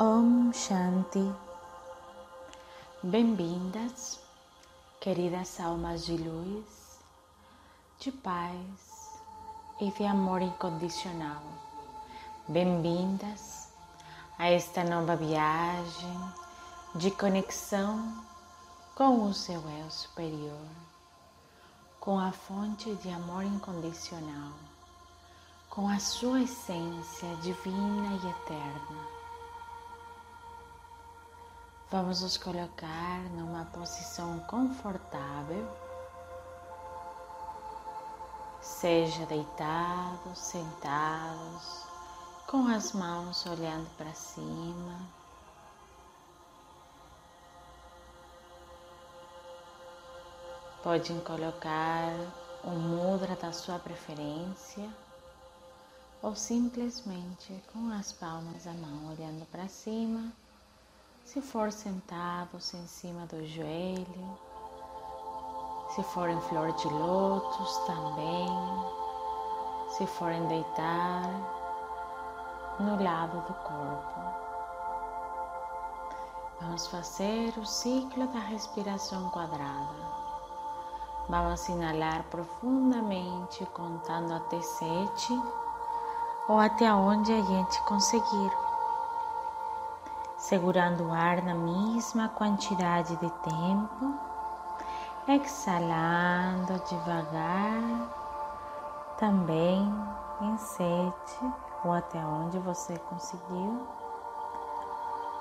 Om Shanti. Bem-vindas, queridas almas de luz, de paz e de amor incondicional. Bem-vindas a esta nova viagem de conexão com o seu eu superior, com a fonte de amor incondicional, com a sua essência divina e eterna Vamos nos colocar numa posição confortável, seja deitados, sentados, com as mãos olhando para cima. Podem colocar o mudra da sua preferência ou simplesmente com as palmas da mão olhando para cima se for sentados em cima do joelho, se forem flor de lótus também, se forem deitar no lado do corpo. Vamos fazer o ciclo da respiração quadrada. Vamos inalar profundamente, contando até sete ou até onde a gente conseguir segurando o ar na mesma quantidade de tempo, exalando devagar, também em sete ou até onde você conseguiu,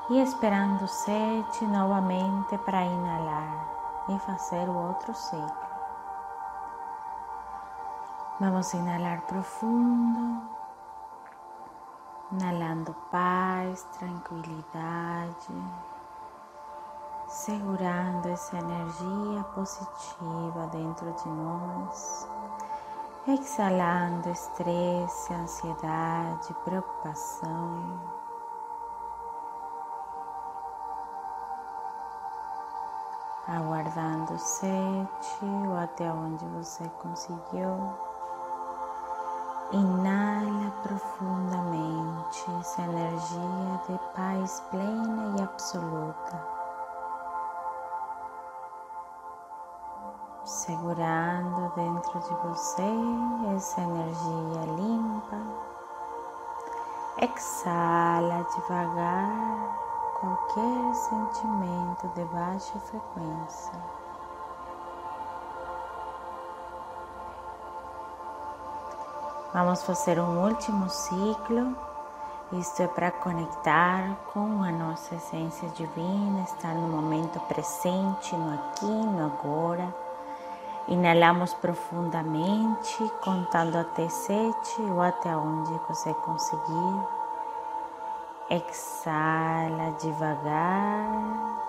e esperando sete novamente para inalar e fazer o outro ciclo. Vamos inalar profundo inalando paz, tranquilidade, segurando essa energia positiva dentro de nós, exalando estresse, ansiedade, preocupação. Aguardando sete ou até onde você conseguiu. Inala profundamente essa energia de paz plena e absoluta, segurando dentro de você essa energia limpa. Exala devagar qualquer sentimento de baixa frequência. Vamos fazer um último ciclo. Isto é para conectar com a nossa essência divina, estar no momento presente, no aqui, no agora. Inalamos profundamente, contando até sete ou até onde você conseguir. Exala devagar.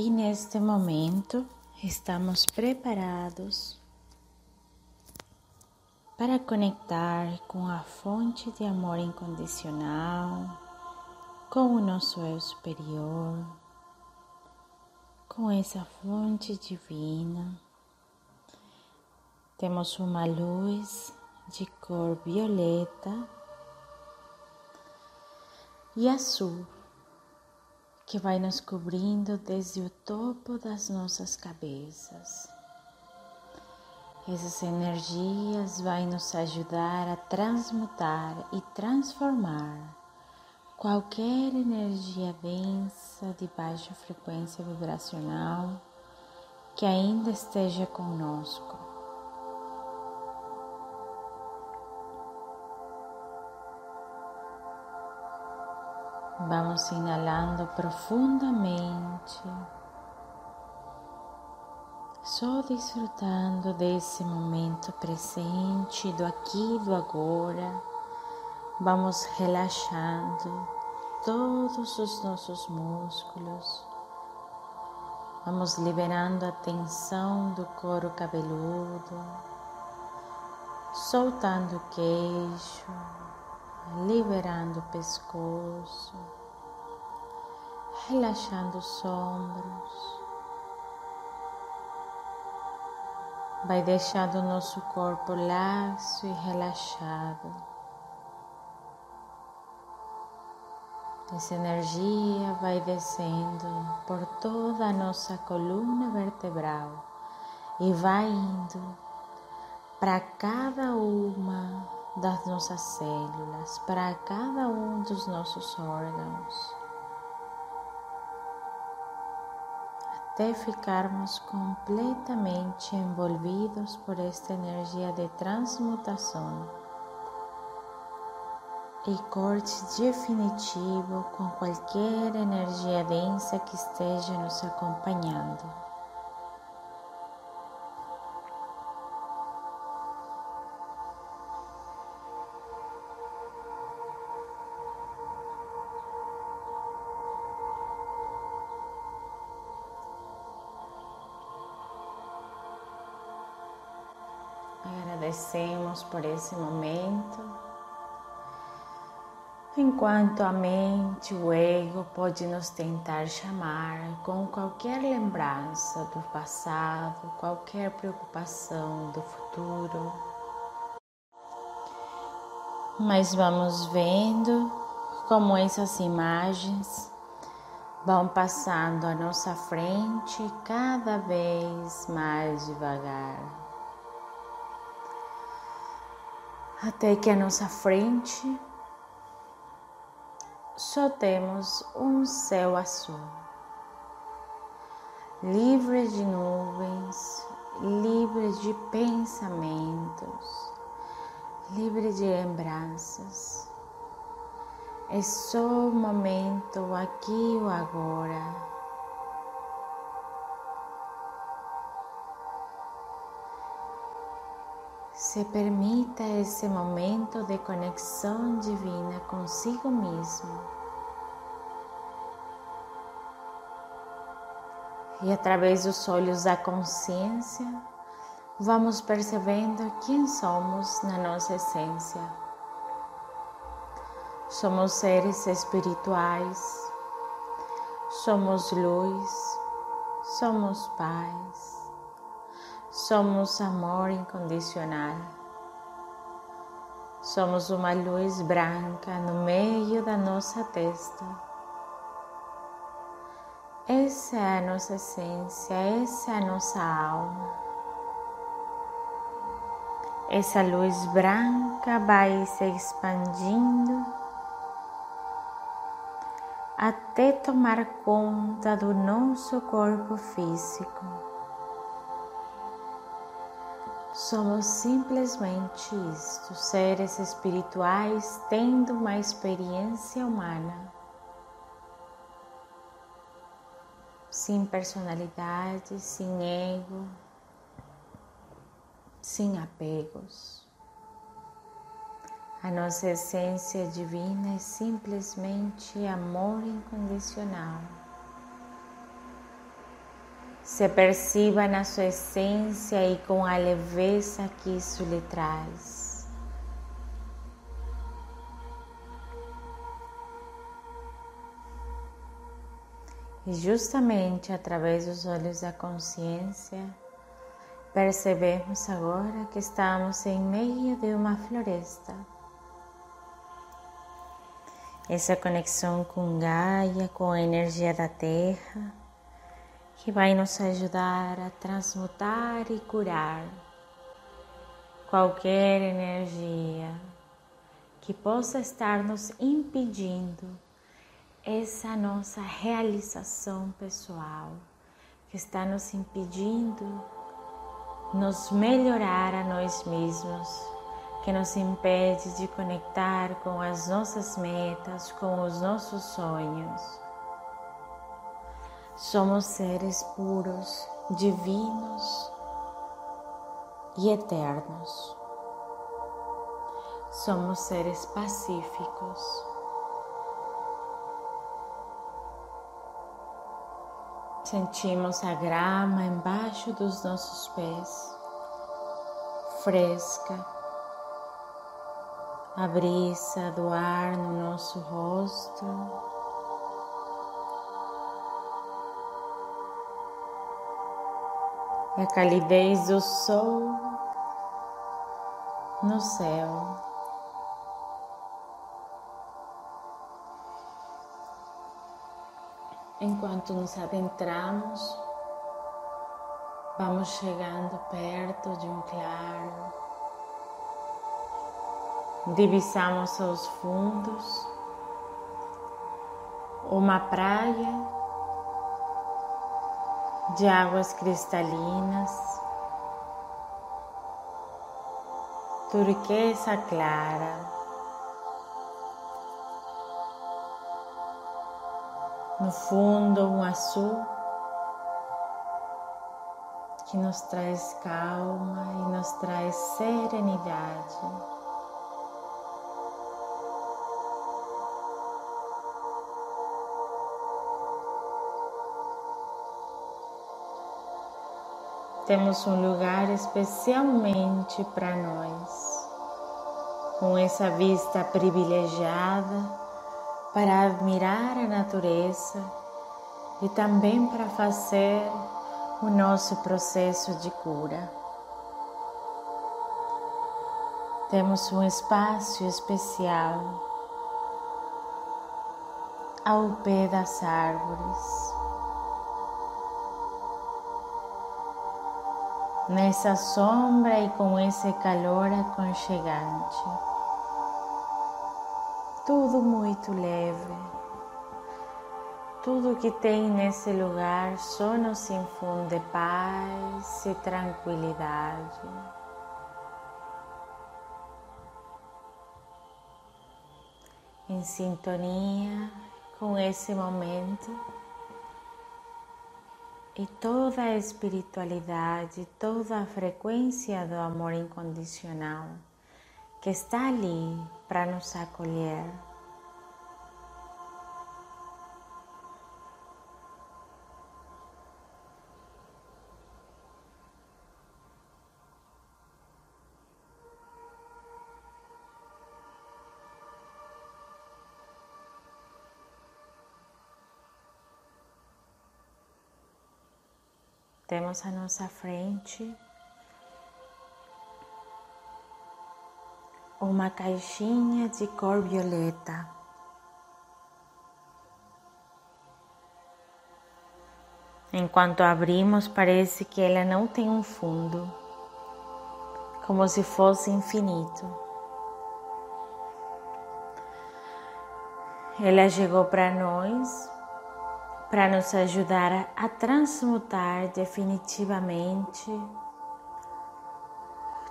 E neste momento estamos preparados para conectar com a fonte de amor incondicional, com o nosso eu superior, com essa fonte divina. Temos uma luz de cor violeta e azul que vai nos cobrindo desde o topo das nossas cabeças. Essas energias vão nos ajudar a transmutar e transformar qualquer energia densa de baixa frequência vibracional que ainda esteja conosco. Vamos inalando profundamente, só desfrutando desse momento presente, do aqui e do agora. Vamos relaxando todos os nossos músculos. Vamos liberando a tensão do couro cabeludo, soltando o queixo, liberando o pescoço, relaxando os ombros, vai deixando o nosso corpo laxo e relaxado. Essa energia vai descendo por toda a nossa coluna vertebral e vai indo para cada uma das nossas células, para cada um dos nossos órgãos. até ficarmos completamente envolvidos por esta energia de transmutação e corte definitivo com qualquer energia densa que esteja nos acompanhando. Agradecemos por esse momento. Enquanto a mente, o ego pode nos tentar chamar com qualquer lembrança do passado, qualquer preocupação do futuro. Mas vamos vendo como essas imagens vão passando à nossa frente cada vez mais devagar. Até que à nossa frente só temos um céu azul, livre de nuvens, livre de pensamentos, livre de lembranças. É só o momento aqui e agora Se permita esse momento de conexão divina consigo mesmo. E através dos olhos da consciência, vamos percebendo quem somos na nossa essência. Somos seres espirituais, somos luz, somos paz Somos amor incondicional. Somos uma luz branca no meio da nossa testa. Essa é a nossa essência, essa é a nossa alma. Essa luz branca vai se expandindo até tomar conta do nosso corpo físico. Somos simplesmente isto, seres espirituais tendo uma experiência humana, sem personalidade, sem ego, sem apegos. A nossa essência divina é simplesmente amor incondicional se perciba na sua essência e com a leveza que isso lhe traz. E justamente através dos olhos da consciência, percebemos agora que estamos em meio de uma floresta. Essa conexão com Gaia, com a energia da terra, que vai nos ajudar a transmutar e curar qualquer energia que possa estar nos impedindo essa nossa realização pessoal, que está nos impedindo nos melhorar a nós mesmos, que nos impede de conectar com as nossas metas, com os nossos sonhos. Somos seres puros, divinos e eternos. Somos seres pacíficos. Sentimos a grama embaixo dos nossos pés, fresca, a brisa do ar no nosso rosto e a calidez do sol no céu. Enquanto nos adentramos, vamos chegando perto de um claro, divisamos aos fundos uma praia de águas cristalinas, turquesa clara. No fundo, um azul que nos traz calma e nos traz serenidade. Temos um lugar especialmente para nós, com essa vista privilegiada para admirar a natureza e também para fazer o nosso processo de cura. Temos um espaço especial ao pé das árvores. Nessa sombra e com esse calor aconchegante. Tudo muito leve. Tudo que tem nesse lugar só nos infunde paz e tranquilidade. Em sintonia com esse momento e toda a espiritualidade, toda a frequência do amor incondicional que está ali para nos acolher. Temos à nossa frente uma caixinha de cor violeta. Enquanto abrimos, parece que ela não tem um fundo, como se fosse infinito. Ela chegou para nós para nos ajudar a transmutar definitivamente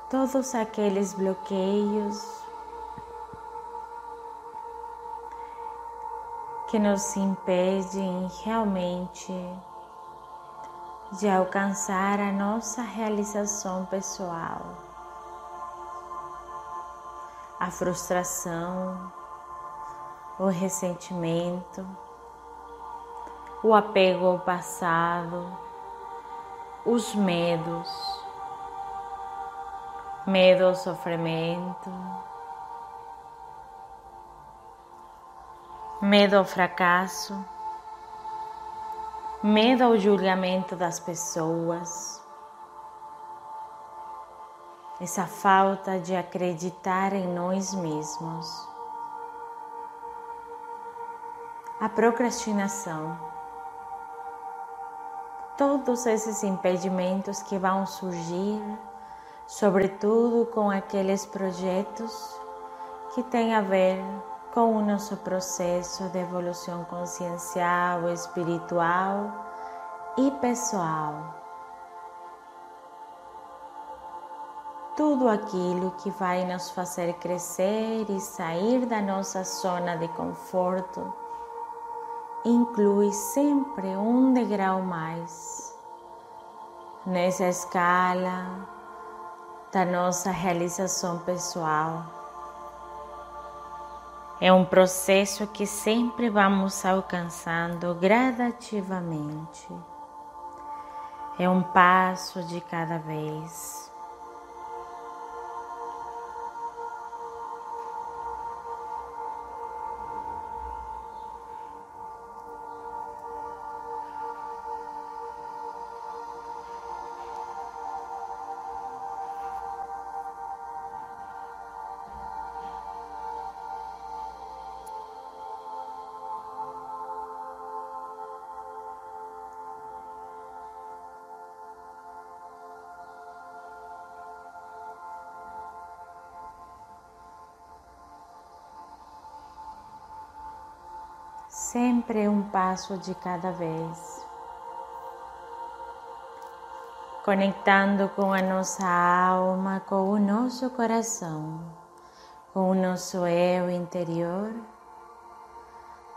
todos aqueles bloqueios que nos impedem realmente de alcançar a nossa realização pessoal. A frustração, o ressentimento, o apego ao passado, os medos, medo ao sofrimento, medo ao fracasso, medo ao julgamento das pessoas, essa falta de acreditar em nós mesmos, a procrastinação todos esses impedimentos que vão surgir, sobretudo com aqueles projetos que têm a ver com o nosso processo de evolução consciencial, espiritual e pessoal. Tudo aquilo que vai nos fazer crescer e sair da nossa zona de conforto inclui sempre um degrau mais nessa escala da nossa realização pessoal. É um processo que sempre vamos alcançando gradativamente. É um passo de cada vez. Sempre um passo de cada vez. Conectando com a nossa alma, com o nosso coração, com o nosso eu interior,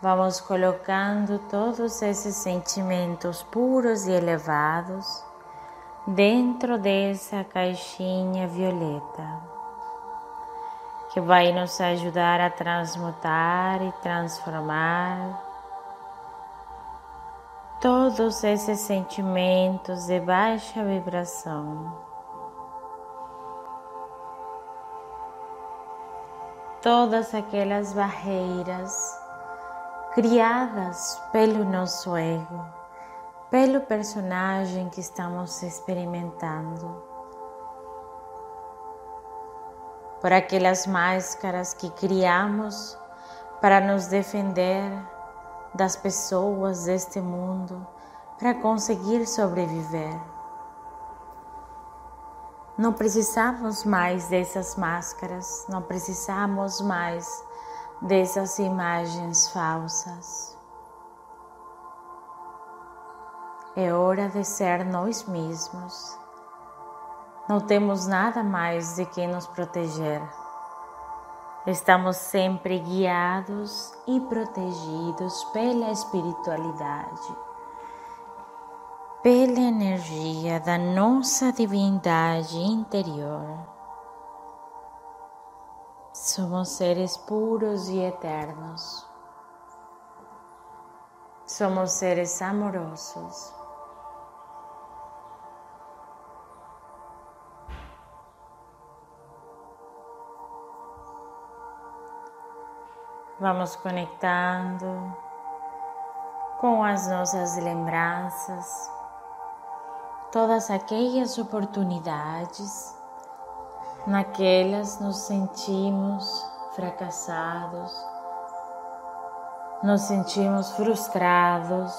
vamos colocando todos esses sentimentos puros e elevados dentro dessa caixinha violeta que vai nos ajudar a transmutar e transformar todos esses sentimentos de baixa vibração. Todas aquelas barreiras criadas pelo nosso ego, pelo personagem que estamos experimentando. Por aquelas máscaras que criamos para nos defender das pessoas deste mundo, para conseguir sobreviver. Não precisamos mais dessas máscaras, não precisamos mais dessas imagens falsas. É hora de ser nós mesmos não temos nada mais de que nos proteger. Estamos sempre guiados e protegidos pela espiritualidade, pela energia da nossa divindade interior. Somos seres puros e eternos. Somos seres amorosos. Vamos conectando com as nossas lembranças, todas aquelas oportunidades naquelas nos sentimos fracassados, nos sentimos frustrados,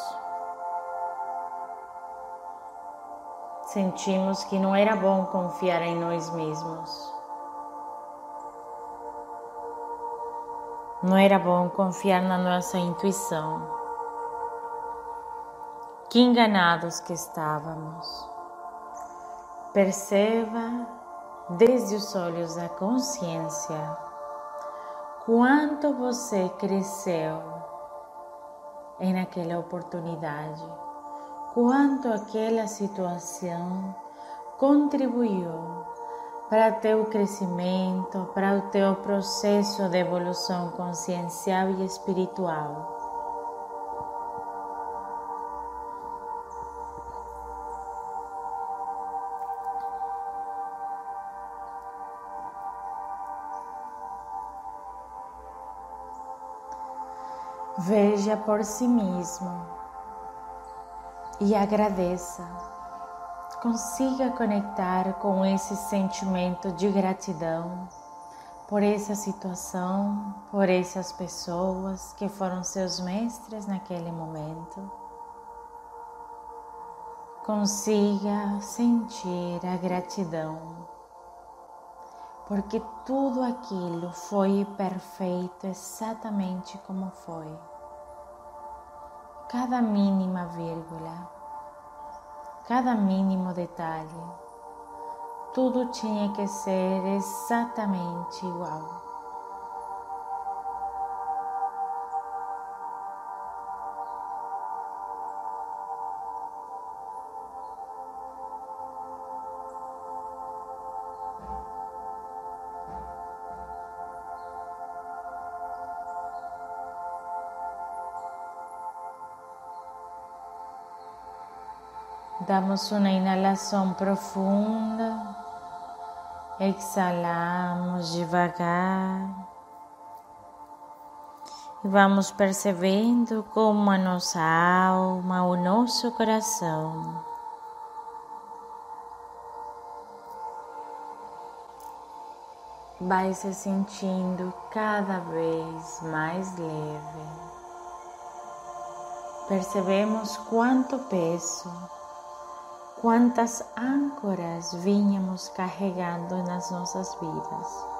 sentimos que não era bom confiar em nós mesmos. Não era bom confiar na nossa intuição. Que enganados que estávamos. Perceba desde os olhos da consciência quanto você cresceu em aquela oportunidade, quanto aquela situação contribuiu para teu crescimento, para o teu processo de evolução consciencial e espiritual. Veja por si mesmo e agradeça consiga conectar com esse sentimento de gratidão por essa situação, por essas pessoas que foram seus mestres naquele momento. Consiga sentir a gratidão, porque tudo aquilo foi perfeito exatamente como foi. Cada mínima vírgula cada mínimo detalhe. Tudo tinha que ser exatamente igual. Damos uma inalação profunda, exalamos devagar. E vamos percebendo como a nossa alma, o nosso coração vai se sentindo cada vez mais leve. Percebemos quanto peso quantas âncoras vínhamos carregando nas nossas vidas.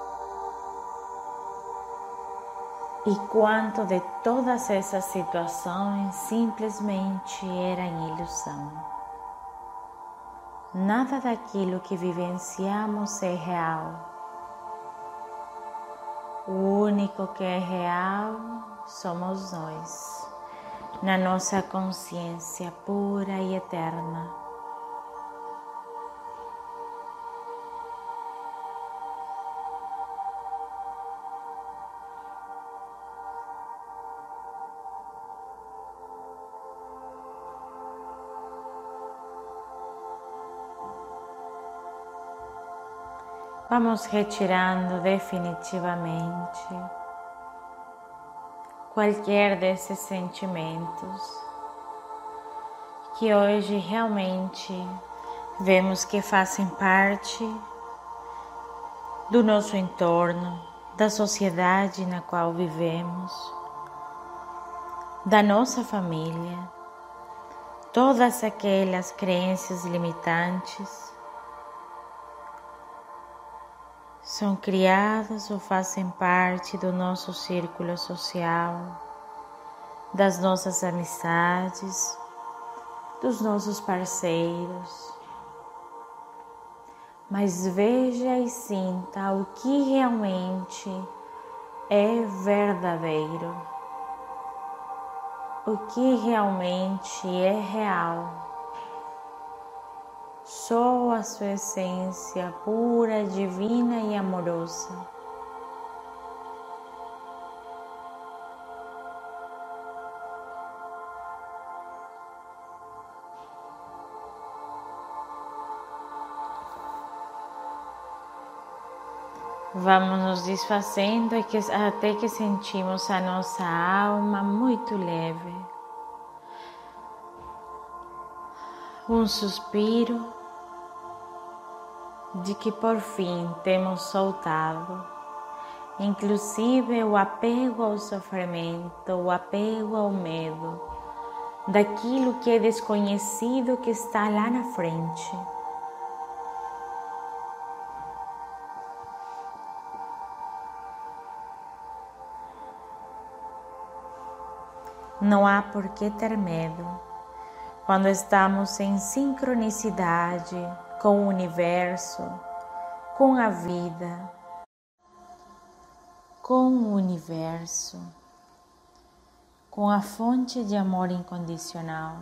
e quanto de todas essas situações simplesmente eram ilusão. Nada daquilo que vivenciamos é real. O único que é real somos nós, na nossa consciência pura e eterna. Vamos retirando definitivamente qualquer desses sentimentos que hoje realmente vemos que fazem parte do nosso entorno, da sociedade na qual vivemos, da nossa família, todas aquelas crenças limitantes são criadas ou fazem parte do nosso círculo social, das nossas amizades, dos nossos parceiros. Mas veja e sinta o que realmente é verdadeiro, o que realmente é real só a sua essência pura, divina e amorosa. Vamos nos desfazendo até que sentimos a nossa alma muito leve. Um suspiro de que por fim temos soltado, inclusive o apego ao sofrimento, o apego ao medo, daquilo que é desconhecido que está lá na frente. Não há por que ter medo quando estamos em sincronicidade com o universo, com a vida, com o universo, com a fonte de amor incondicional.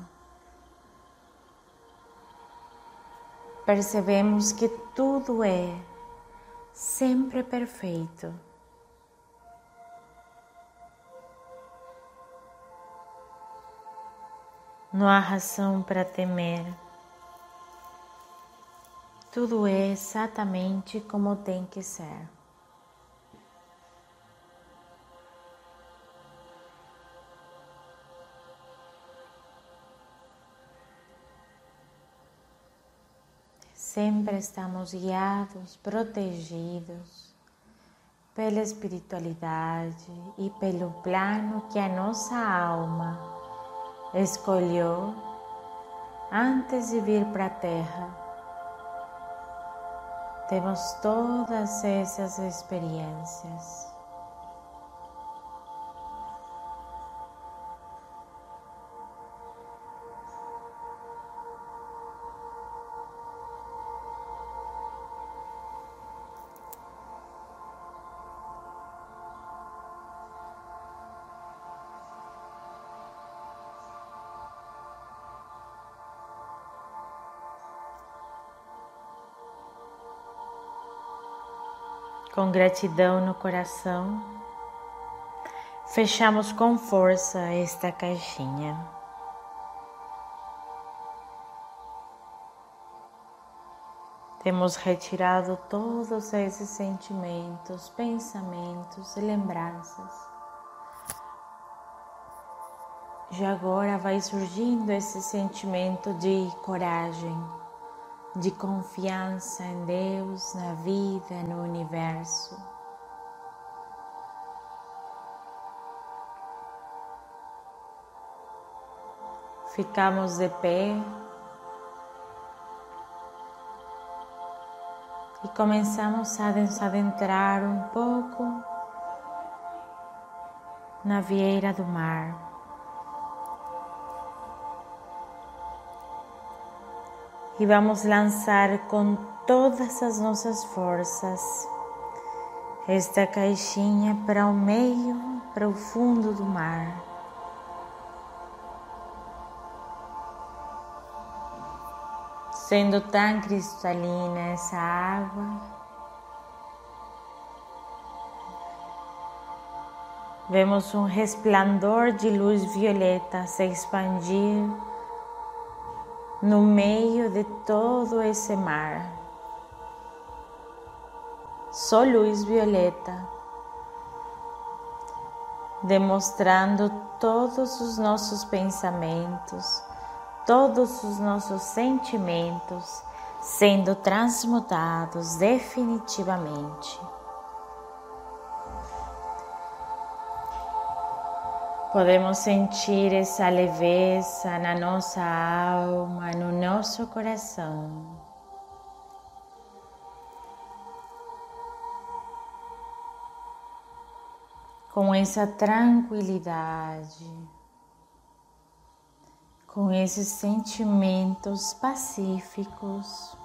Percebemos que tudo é sempre perfeito. Não há razão para temer. Tudo é exatamente como tem que ser. Sempre estamos guiados, protegidos pela espiritualidade e pelo plano que a nossa alma escolheu antes de vir para a Terra temos todas essas experiências. Com gratidão no coração, fechamos com força esta caixinha. Temos retirado todos esses sentimentos, pensamentos e lembranças. Já agora vai surgindo esse sentimento de coragem de confiança em Deus, na vida, no universo. Ficamos de pé e começamos a adentrar um pouco na vieira do mar. E vamos lançar com todas as nossas forças esta caixinha para o meio, para o fundo do mar. Sendo tão cristalina essa água, vemos um resplandor de luz violeta se expandir no meio de todo esse mar só luz violeta, demonstrando todos os nossos pensamentos, todos os nossos sentimentos sendo transmutados definitivamente. Podemos sentir essa leveza na nossa alma, no nosso coração. com essa tranquilidade, com esses sentimentos pacíficos.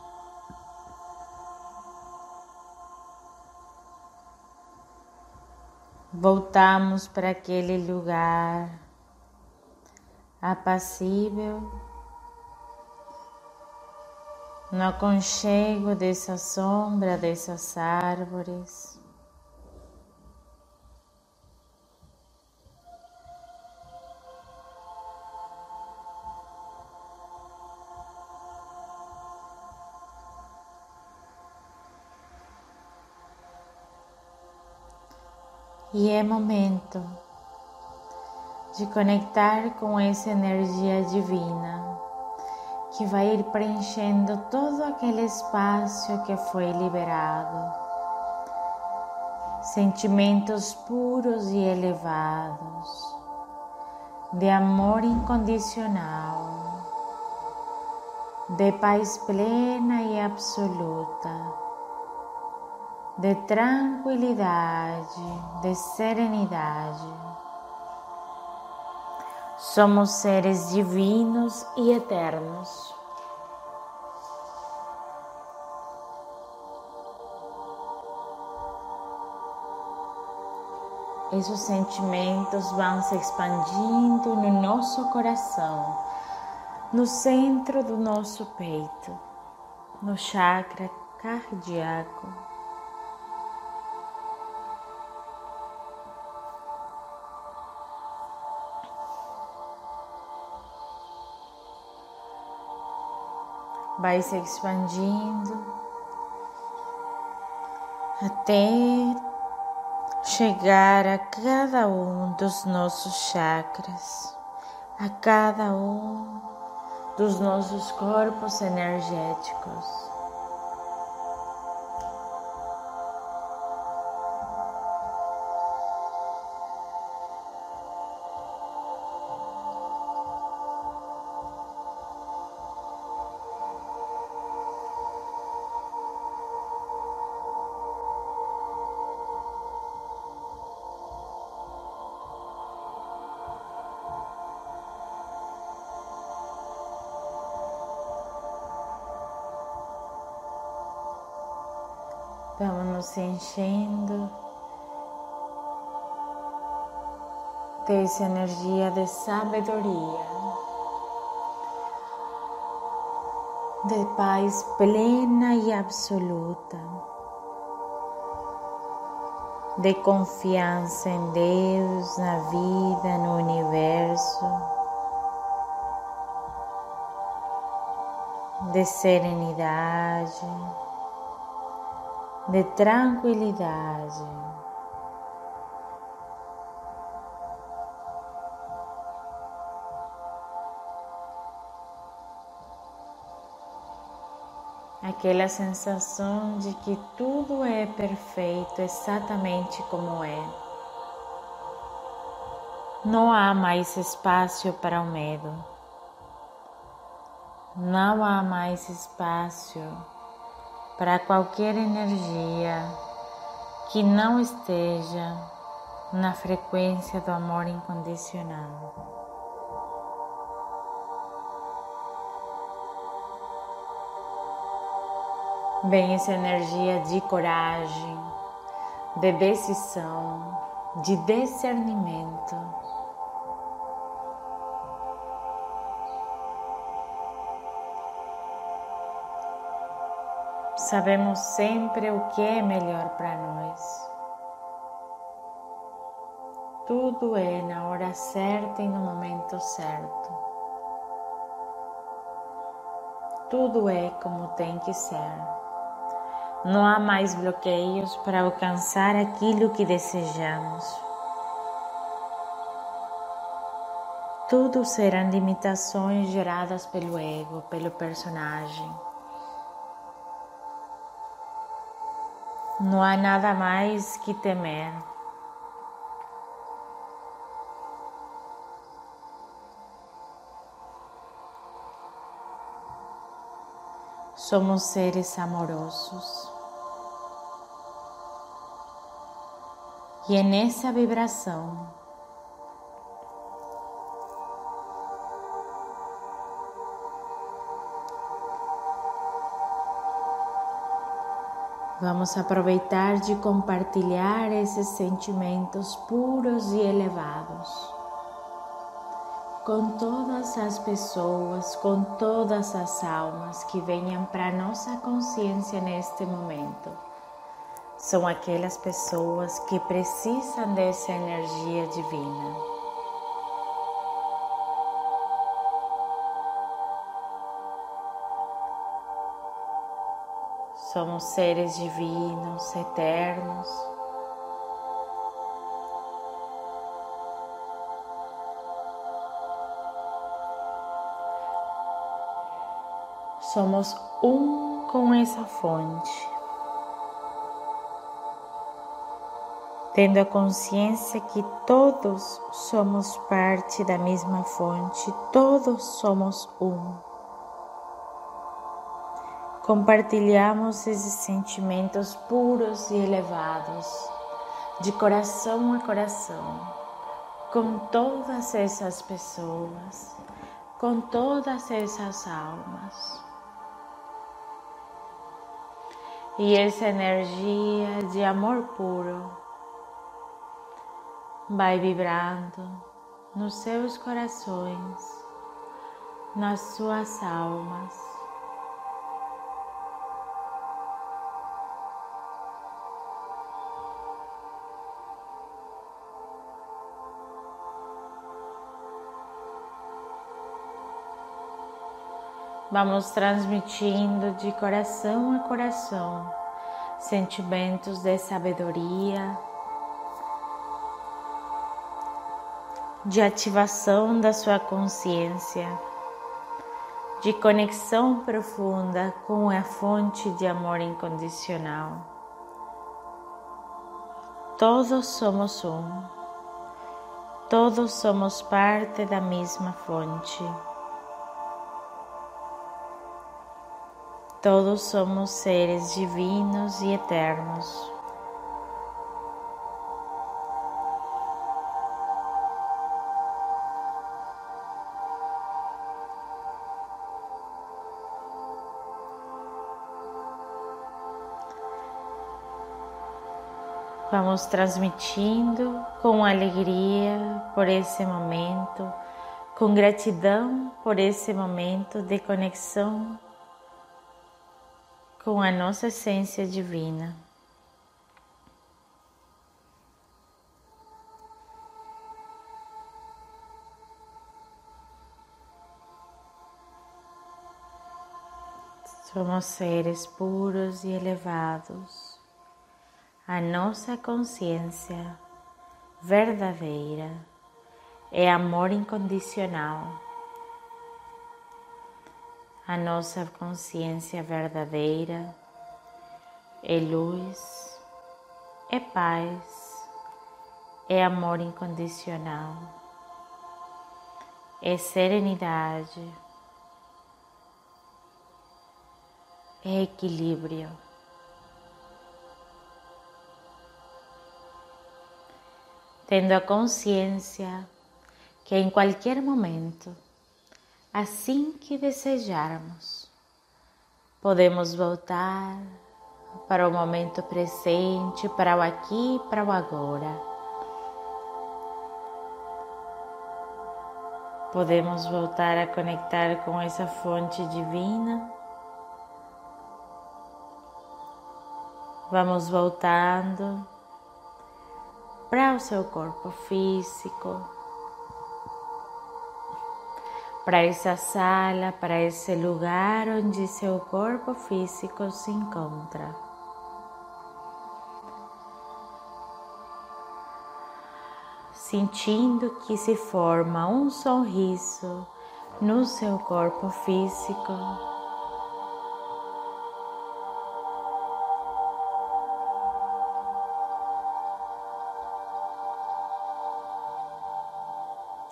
Voltamos para aquele lugar apacível, no aconchego dessa sombra dessas árvores. E é momento de conectar com essa energia divina que vai ir preenchendo todo aquele espaço que foi liberado. Sentimentos puros e elevados de amor incondicional, de paz plena e absoluta de tranquilidade, de serenidade. Somos seres divinos e eternos. Esses sentimentos vão se expandindo no nosso coração, no centro do nosso peito, no chakra cardíaco. Vai se expandindo até chegar a cada um dos nossos chakras, a cada um dos nossos corpos energéticos. Dessa energia de sabedoria, de paz plena e absoluta, de confiança em Deus, na vida, no universo, de serenidade de tranquilidade. Aquela sensação de que tudo é perfeito exatamente como é. Não há mais espaço para o medo. Não há mais espaço para qualquer energia que não esteja na frequência do amor incondicional. Vem essa energia de coragem, de decisão, de discernimento. Sabemos sempre o que é melhor para nós. Tudo é na hora certa e no momento certo. Tudo é como tem que ser. Não há mais bloqueios para alcançar aquilo que desejamos. Tudo serão limitações geradas pelo ego, pelo personagem. Não há nada mais que temer. Somos seres amorosos. E é nessa vibração. Vamos aproveitar de compartilhar esses sentimentos puros e elevados. Com todas as pessoas, com todas as almas que venham para nossa consciência neste momento são aquelas pessoas que precisam dessa energia divina. Somos seres divinos, eternos. Somos um com essa fonte. Tendo a consciência que todos somos parte da mesma fonte, todos somos um. Compartilhamos esses sentimentos puros e elevados, de coração a coração, com todas essas pessoas, com todas essas almas. E essa energia de amor puro vai vibrando nos seus corações, nas suas almas. Vamos transmitindo de coração a coração sentimentos de sabedoria, de ativação da sua consciência, de conexão profunda com a fonte de amor incondicional. Todos somos um, todos somos parte da mesma fonte. Todos somos seres divinos e eternos. Vamos transmitindo com alegria por esse momento, com gratidão por esse momento de conexão com a nossa essência divina. Somos seres puros e elevados a nossa consciência verdadeira é amor incondicional. A nossa consciência verdadeira é luz, é paz, é amor incondicional, é serenidade, é equilíbrio. Tendo a consciência que em qualquer momento, assim que desejarmos, podemos voltar para o momento presente, para o aqui, para o agora. Podemos voltar a conectar com essa fonte divina. Vamos voltando para o seu corpo físico, para essa sala, para esse lugar onde seu corpo físico se encontra. Sentindo que se forma um sorriso no seu corpo físico.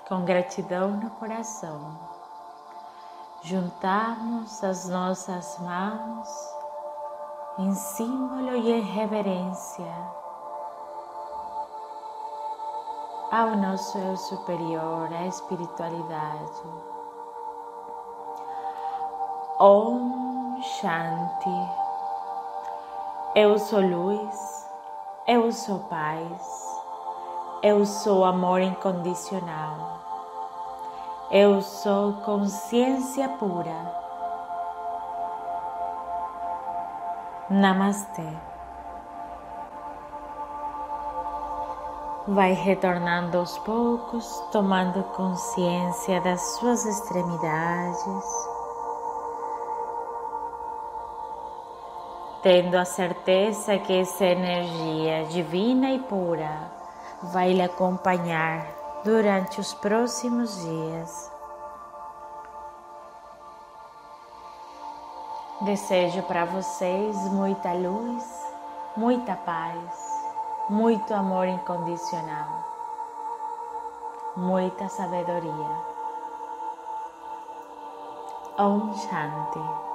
Com gratidão no coração, juntarmos as nossas mãos em símbolo e em reverência ao nosso eu superior, à espiritualidade. Om Shanti. Eu sou luz, eu sou paz, eu sou amor incondicional. Eu sou consciência pura. Namastê. Vai retornando aos poucos, tomando consciência das suas extremidades, tendo a certeza que essa energia divina e pura vai lhe acompanhar durante os próximos dias. Desejo para vocês muita luz, muita paz, muito amor incondicional, muita sabedoria. Om Shanti.